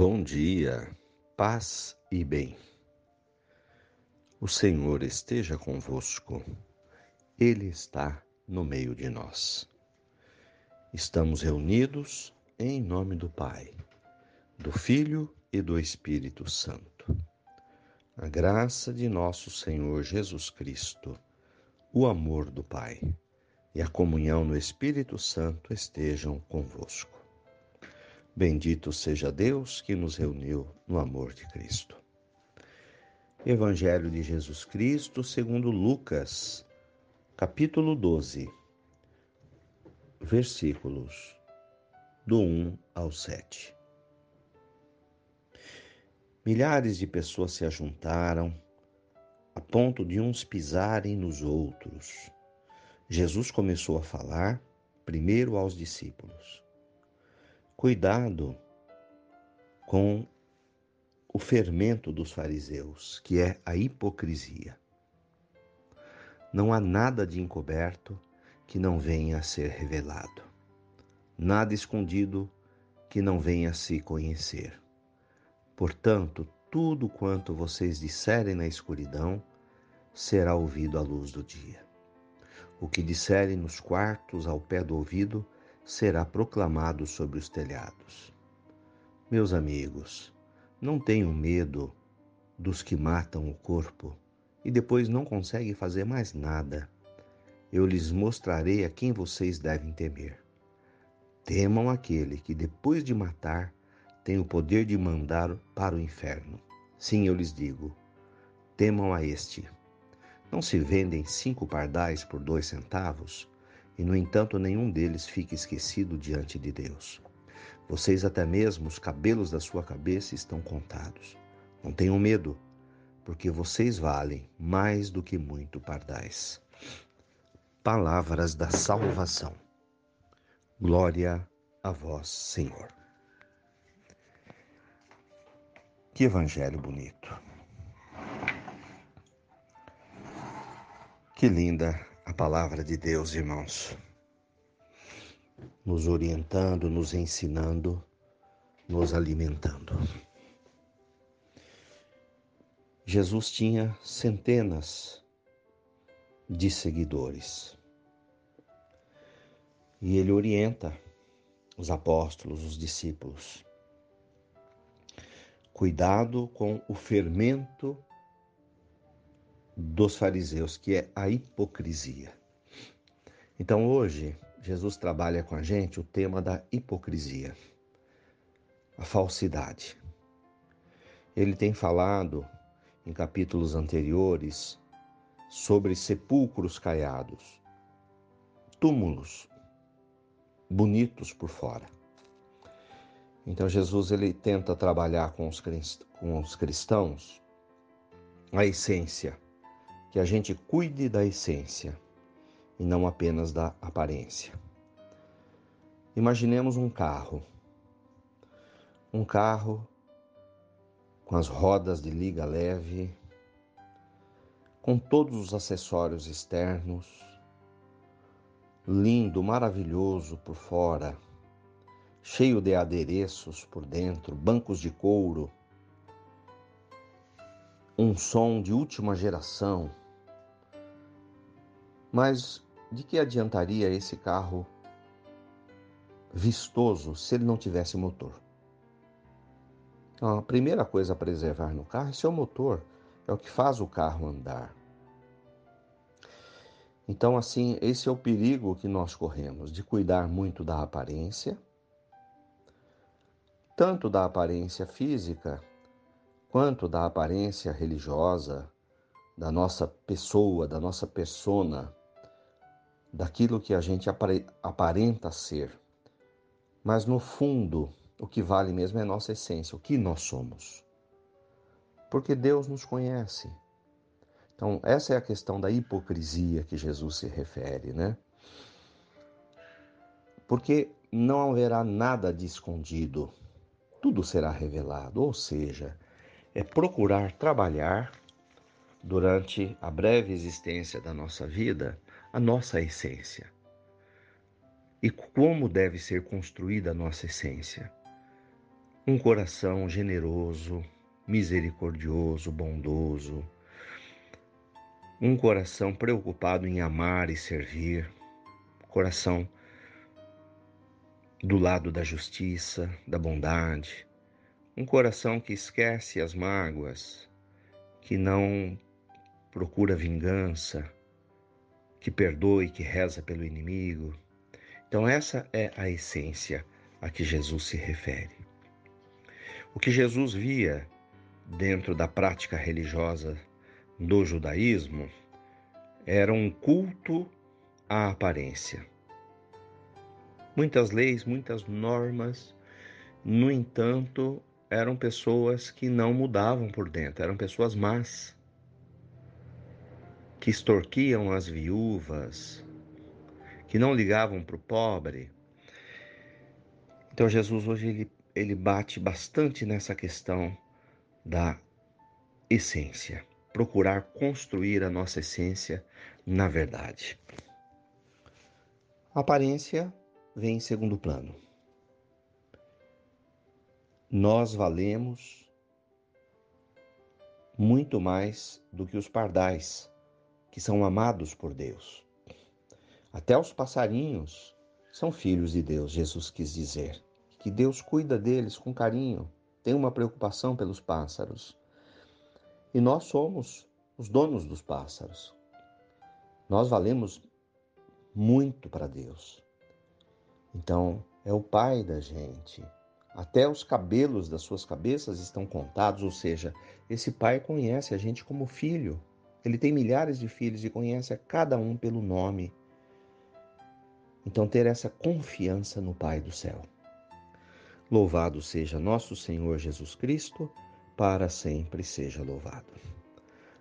Bom dia, paz e bem. O Senhor esteja convosco, Ele está no meio de nós. Estamos reunidos em nome do Pai, do Filho e do Espírito Santo. A graça de nosso Senhor Jesus Cristo, o amor do Pai e a comunhão no Espírito Santo estejam convosco. Bendito seja Deus que nos reuniu no amor de Cristo. Evangelho de Jesus Cristo, segundo Lucas, capítulo 12, versículos do 1 ao 7. Milhares de pessoas se ajuntaram a ponto de uns pisarem nos outros. Jesus começou a falar primeiro aos discípulos. Cuidado com o fermento dos fariseus, que é a hipocrisia. Não há nada de encoberto que não venha a ser revelado, nada escondido que não venha a se conhecer. Portanto, tudo quanto vocês disserem na escuridão será ouvido à luz do dia. O que disserem nos quartos ao pé do ouvido será proclamado sobre os telhados. Meus amigos, não tenham medo dos que matam o corpo e depois não conseguem fazer mais nada. Eu lhes mostrarei a quem vocês devem temer. Temam aquele que, depois de matar, tem o poder de mandar para o inferno. Sim, eu lhes digo: temam a este. Não se vendem cinco pardais por dois centavos? E, no entanto, nenhum deles fica esquecido diante de Deus. Vocês, até mesmo os cabelos da sua cabeça, estão contados. Não tenham medo, porque vocês valem mais do que muito pardais. Palavras da salvação. Glória a vós, Senhor. Que evangelho bonito. Que linda a palavra de Deus, irmãos, nos orientando, nos ensinando, nos alimentando. Jesus tinha centenas de seguidores. E ele orienta os apóstolos, os discípulos. Cuidado com o fermento dos fariseus, que é a hipocrisia. Então hoje, Jesus trabalha com a gente o tema da hipocrisia, a falsidade. Ele tem falado em capítulos anteriores sobre sepulcros caiados, túmulos bonitos por fora. Então Jesus ele tenta trabalhar com os, com os cristãos a essência que a gente cuide da essência e não apenas da aparência. Imaginemos um carro. Um carro com as rodas de liga leve, com todos os acessórios externos, lindo, maravilhoso por fora, cheio de adereços por dentro, bancos de couro, um som de última geração. Mas de que adiantaria esse carro vistoso se ele não tivesse motor? Então, a primeira coisa a preservar no carro é seu motor, é o que faz o carro andar. Então, assim, esse é o perigo que nós corremos, de cuidar muito da aparência, tanto da aparência física, quanto da aparência religiosa da nossa pessoa, da nossa persona, daquilo que a gente aparenta ser. Mas no fundo, o que vale mesmo é nossa essência, o que nós somos. Porque Deus nos conhece. Então, essa é a questão da hipocrisia que Jesus se refere, né? Porque não haverá nada de escondido, tudo será revelado, ou seja, é procurar trabalhar durante a breve existência da nossa vida a nossa essência. E como deve ser construída a nossa essência? um coração generoso, misericordioso, bondoso, um coração preocupado em amar e servir, coração do lado da justiça, da bondade, um coração que esquece as mágoas, que não procura vingança, que perdoa e que reza pelo inimigo. Então, essa é a essência a que Jesus se refere. O que Jesus via dentro da prática religiosa do judaísmo era um culto à aparência. Muitas leis, muitas normas, no entanto, eram pessoas que não mudavam por dentro, eram pessoas más, que extorquiam as viúvas, que não ligavam para o pobre. Então Jesus hoje ele, ele bate bastante nessa questão da essência, procurar construir a nossa essência na verdade. A aparência vem em segundo plano. Nós valemos muito mais do que os pardais que são amados por Deus. Até os passarinhos são filhos de Deus, Jesus quis dizer. Que Deus cuida deles com carinho, tem uma preocupação pelos pássaros. E nós somos os donos dos pássaros. Nós valemos muito para Deus. Então, é o Pai da gente. Até os cabelos das suas cabeças estão contados, ou seja, esse Pai conhece a gente como filho. Ele tem milhares de filhos e conhece a cada um pelo nome. Então, ter essa confiança no Pai do céu. Louvado seja nosso Senhor Jesus Cristo, para sempre seja louvado.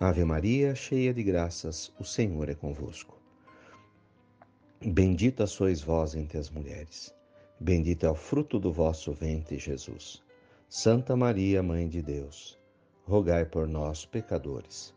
Ave Maria, cheia de graças, o Senhor é convosco. Bendita sois vós entre as mulheres. Bendito é o fruto do vosso ventre, Jesus. Santa Maria, Mãe de Deus, rogai por nós, pecadores